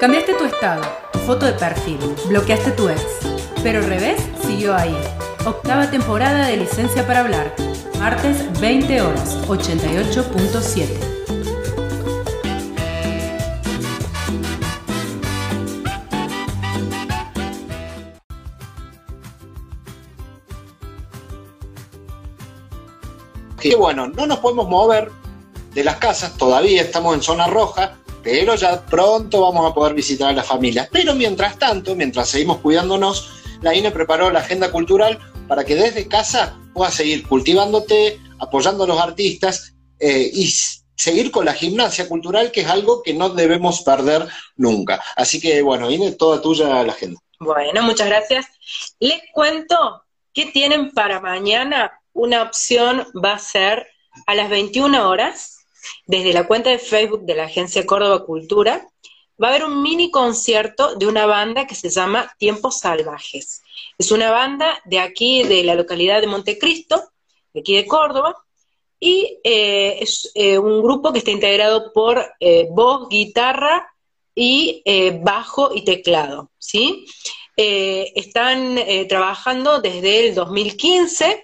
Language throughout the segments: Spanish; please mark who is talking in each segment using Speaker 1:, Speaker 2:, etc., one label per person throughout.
Speaker 1: Cambiaste tu estado, foto de perfil, bloqueaste tu ex, pero Revés siguió ahí. Octava temporada de Licencia para Hablar, martes 20 horas, 88.7.
Speaker 2: Que bueno, no nos podemos mover de las casas, todavía estamos en zona roja, pero ya pronto vamos a poder visitar a las familias. Pero mientras tanto, mientras seguimos cuidándonos, la INE preparó la agenda cultural para que desde casa puedas seguir cultivándote, apoyando a los artistas eh, y seguir con la gimnasia cultural, que es algo que no debemos perder nunca. Así que, bueno, INE, toda tuya la agenda.
Speaker 3: Bueno, muchas gracias. Les cuento que tienen para mañana una opción, va a ser a las 21 horas, desde la cuenta de Facebook de la Agencia Córdoba Cultura, va a haber un mini concierto de una banda que se llama Tiempos Salvajes. Es una banda de aquí, de la localidad de Montecristo, de aquí de Córdoba, y eh, es eh, un grupo que está integrado por eh, voz, guitarra y bajo y teclado, ¿sí? están trabajando desde el 2015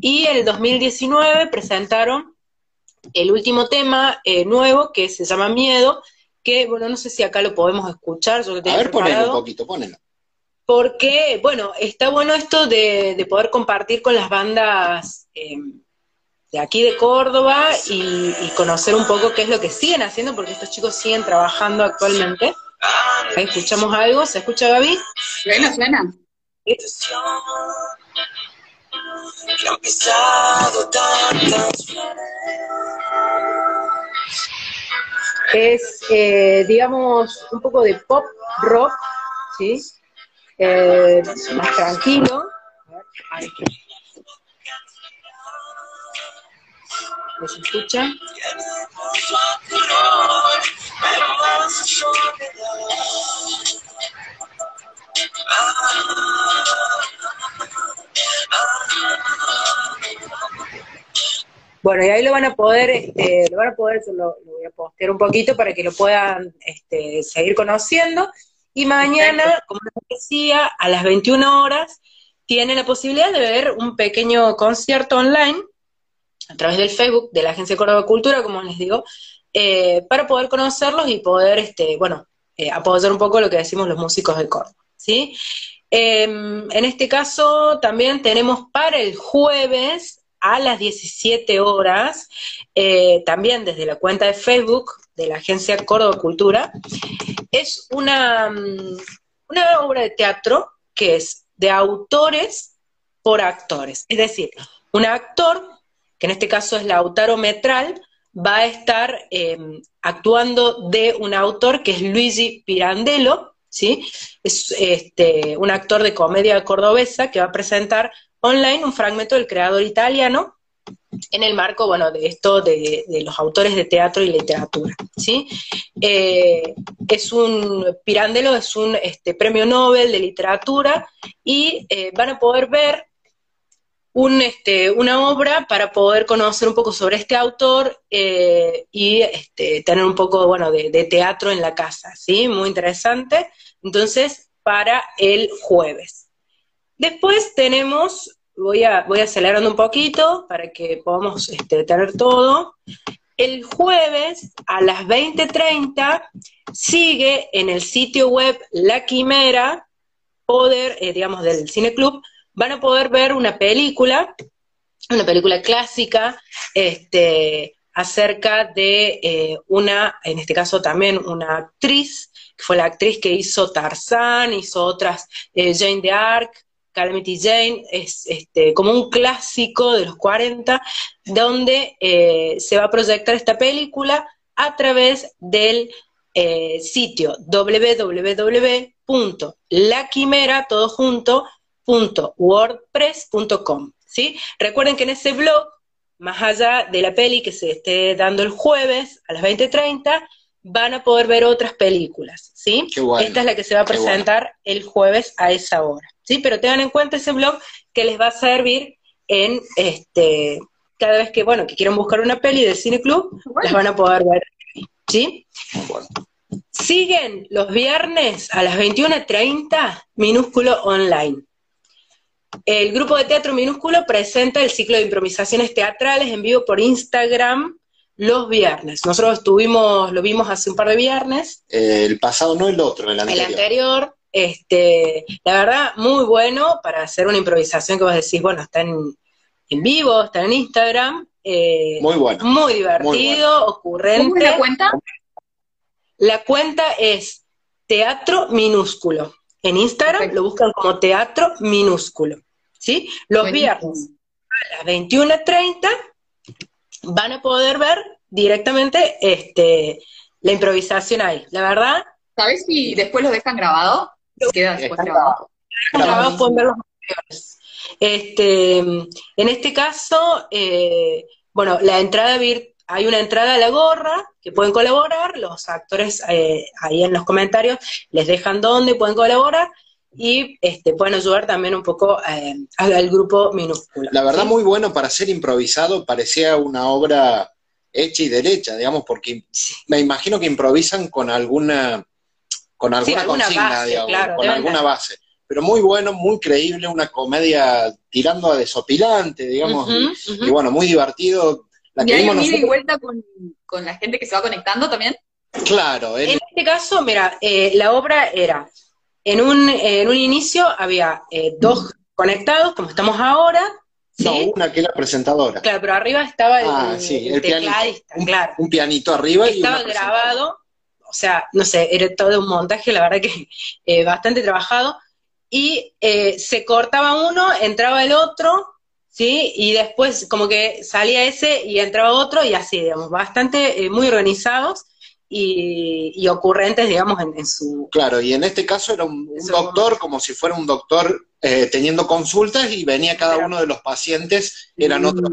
Speaker 3: y el 2019 presentaron el último tema nuevo que se llama Miedo, que, bueno, no sé si acá lo podemos escuchar. Yo
Speaker 2: A ver, ponelo un poquito, ponelo.
Speaker 3: Porque, bueno, está bueno esto de, poder compartir con las bandas de aquí de Córdoba y, conocer un poco qué es lo que siguen haciendo, porque estos chicos siguen trabajando actualmente. Ahí escuchamos algo, ¿se escucha Gaby?
Speaker 4: Suena, suena.
Speaker 3: Es, eh, digamos, un poco de pop rock, ¿sí? Eh, más tranquilo. Bueno, y ahí lo van a poder, este, lo van a poder, lo, voy a postear un poquito para que lo puedan este, seguir conociendo. Y mañana, como les decía, a las 21 horas, tienen la posibilidad de ver un pequeño concierto online a través del Facebook de la Agencia Córdoba Cultura, como les digo, eh, para poder conocerlos y poder, este, bueno, eh, apoyar un poco lo que decimos los músicos de Córdoba, ¿sí? Em, en este caso también tenemos para el jueves a las 17 horas, eh, también desde la cuenta de Facebook de la Agencia Córdoba Cultura, es una, mm, una obra de teatro que es de autores por actores. Es decir, un actor que en este caso es Lautaro Metral, va a estar em, actuando de un autor que es Luigi Pirandello, ¿sí? Es este, un actor de comedia cordobesa que va a presentar online un fragmento del creador italiano en el marco, bueno, de esto de, los autores de teatro y literatura, ¿sí? Eh, es un, Pirandello es un este, premio Nobel de literatura y eh, van a poder ver un, este, una obra para poder conocer un poco sobre este autor eh, y este, tener un poco bueno, de, teatro en la casa, ¿sí? Muy interesante. Entonces, para el jueves. Después tenemos, voy, a, acelerando un poquito para que podamos este, tener todo. El jueves a las 20.30 sigue en el sitio web La Quimera, poder, eh, digamos, del Cine Club, van a poder ver una película, una película clásica, este, acerca de eh, una, en este caso también una actriz, que fue la actriz que hizo Tarzán, hizo otras, eh, Jane de Arc, Calamity Jane, es este, como un clásico de los 40, donde eh, se va a proyectar esta película a través del sitio www.laquimera, todo junto, wordpress.com, ¿sí? Recuerden que en ese blog, más allá de la peli que se esté dando el jueves a las 20.30, van a poder ver otras películas, ¿sí? Esta es la que se va a presentar el jueves a esa hora, ¿sí? Pero tengan en cuenta ese blog que les va a servir en este cada vez que, bueno, que quieran buscar una peli del Cine Club, las van a poder ver, ¿sí? siguen los viernes a las 21.30 Minúsculo Online. El grupo de teatro Minúsculo presenta el ciclo de improvisaciones teatrales en vivo por Instagram los viernes. Nosotros estuvimos, lo vimos hace un par de viernes.
Speaker 2: Eh, el pasado, no el otro, el anterior.
Speaker 3: El anterior. Este, la verdad, muy bueno para hacer una improvisación que vos decís, bueno, está en, en vivo, está en Instagram.
Speaker 2: Eh, muy bueno.
Speaker 3: Muy divertido, ocurrente. ¿Cómo
Speaker 4: es la cuenta?
Speaker 3: La cuenta es Teatro Minúsculo. En Instagram lo buscan como Teatro Minúsculo. ¿Sí? Los viernes a las 21.30 van a poder ver directamente este, la improvisación ahí. La verdad.
Speaker 4: ¿Sabes si después lo dejan grabado? Queda después grabado.
Speaker 3: Pueden ver los Este, en este caso, eh, bueno, la entrada hay una entrada a la gorra que pueden colaborar, los actores eh, ahí en los comentarios les dejan dónde pueden colaborar y este, pueden ayudar también un poco eh, al grupo minúsculo.
Speaker 2: La verdad, muy bueno para ser improvisado, parecía una obra hecha y derecha, digamos, porque me imagino que improvisan con alguna, con alguna, consigna, digamos, con alguna base. Pero muy bueno, muy creíble, una comedia tirando a desopilante, digamos, y, bueno, muy divertido.
Speaker 4: La ¿Y hay un ida y vuelta con, con, la gente que se va conectando también?
Speaker 2: Claro.
Speaker 3: En este caso, mira, eh, la obra era en un, en un inicio había eh, dos conectados, como estamos ahora.
Speaker 2: No, una que era presentadora.
Speaker 3: Claro, pero arriba estaba el, ah, tecladista,
Speaker 2: un,
Speaker 3: claro.
Speaker 2: Un pianito arriba
Speaker 3: estaba grabado, o sea, no sé, era todo un montaje, la verdad que eh, bastante trabajado. Y eh, se cortaba uno, entraba el otro, ¿sí? Y después como que salía ese y entraba otro y así, digamos, bastante muy organizados y, ocurrentes, digamos, en, su...
Speaker 2: Claro, y en este caso era un, doctor, como si fuera un doctor eh, teniendo consultas y venía cada uno de los pacientes, eran otros...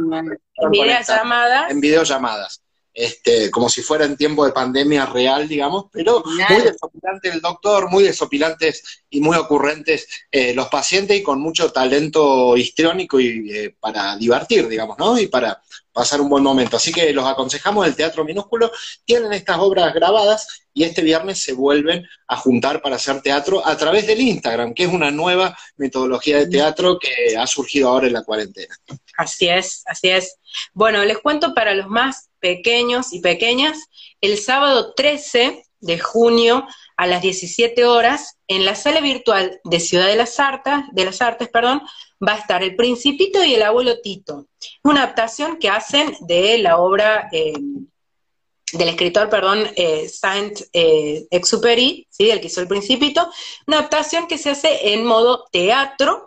Speaker 3: En videollamadas.
Speaker 2: En videollamadas este, como si fuera en tiempo de pandemia real, digamos, pero muy desopilante el doctor, muy desopilantes y muy ocurrentes eh, los pacientes y con mucho talento histriónico y eh, para divertir, digamos, ¿no? Y para pasar un buen momento. Así que los aconsejamos del Teatro Minúsculo, tienen estas obras grabadas y este viernes se vuelven a juntar para hacer teatro a través del Instagram, que es una nueva metodología de teatro que ha surgido ahora en la cuarentena.
Speaker 3: Así es, así es. Bueno, les cuento para los más pequeños y pequeñas, el sábado 13 de junio a las 17 horas, en la sala virtual de Ciudad de las Artes, de las Artes, perdón, va a estar El Principito y el Abuelo Tito. Una adaptación que hacen de la obra eh, del escritor, perdón, eh, Saint-Exupéry, ¿sí? el que hizo El Principito, una adaptación que se hace en modo teatro,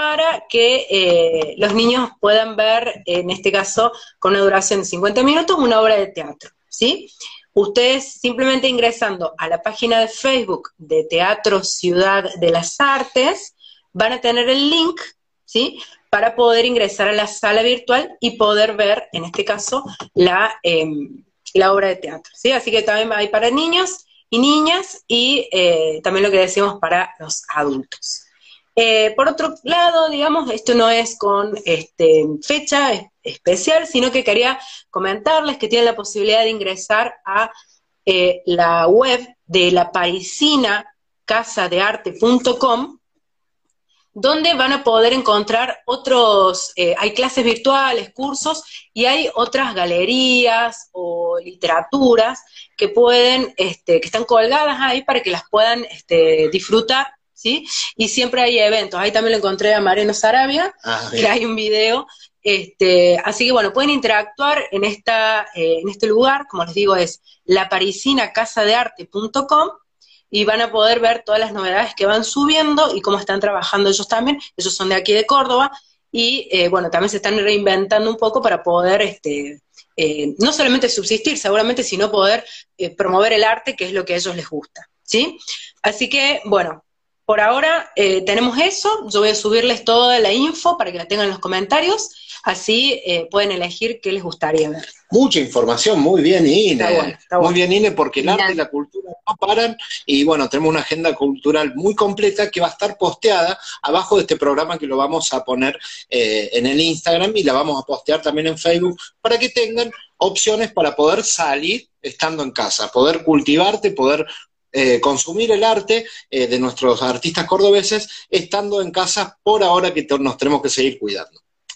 Speaker 3: para que eh, los niños puedan ver, en este caso, con una duración de 50 minutos, una obra de teatro, ¿sí? Ustedes simplemente ingresando a la página de Facebook de Teatro Ciudad de las Artes, van a tener el link, ¿sí? Para poder ingresar a la sala virtual y poder ver, en este caso, la, em, obra de teatro, ¿sí? Así que también hay para niños y niñas y eh, también lo que decimos para los adultos. Eh, por otro lado, digamos, esto no es con este, fecha especial, sino que quería comentarles que tienen la posibilidad de ingresar a eh, la web de la parisina casadearte.com, donde van a poder encontrar otros, eh, hay clases virtuales, cursos, y hay otras galerías o literaturas que pueden, este, que están colgadas ahí para que las puedan este, disfrutar ¿sí? Y siempre hay eventos. Ahí también lo encontré a Mariano Sarabia, ah, que hay un video. Este, así que bueno, pueden interactuar en, esta, eh, en este lugar, como les digo, es laparisinacasadearte.com y van a poder ver todas las novedades que van subiendo y cómo están trabajando ellos también. Ellos son de aquí de Córdoba y eh, bueno, también se están reinventando un poco para poder este, eh, no solamente subsistir seguramente, sino poder promover el arte, que es lo que a ellos les gusta. ¿sí? Así que, bueno, por ahora eh, tenemos eso. Yo voy a subirles toda la info para que la tengan en los comentarios. Así eh, pueden elegir qué les gustaría ver.
Speaker 2: Mucha información, muy bien, Ine.
Speaker 3: Está bueno, está
Speaker 2: Muy
Speaker 3: bueno.
Speaker 2: bien, Ine, porque el
Speaker 4: Mirá.
Speaker 2: arte y la cultura no paran. Y bueno, tenemos una agenda cultural muy completa que va a estar posteada abajo de este programa que lo vamos a poner eh, en el Instagram y la vamos a postear también en Facebook para que tengan opciones para poder salir estando en casa, poder cultivarte, poder eh, consumir el arte eh, de nuestros artistas cordobeses estando en casa por ahora que nos tenemos que seguir cuidando.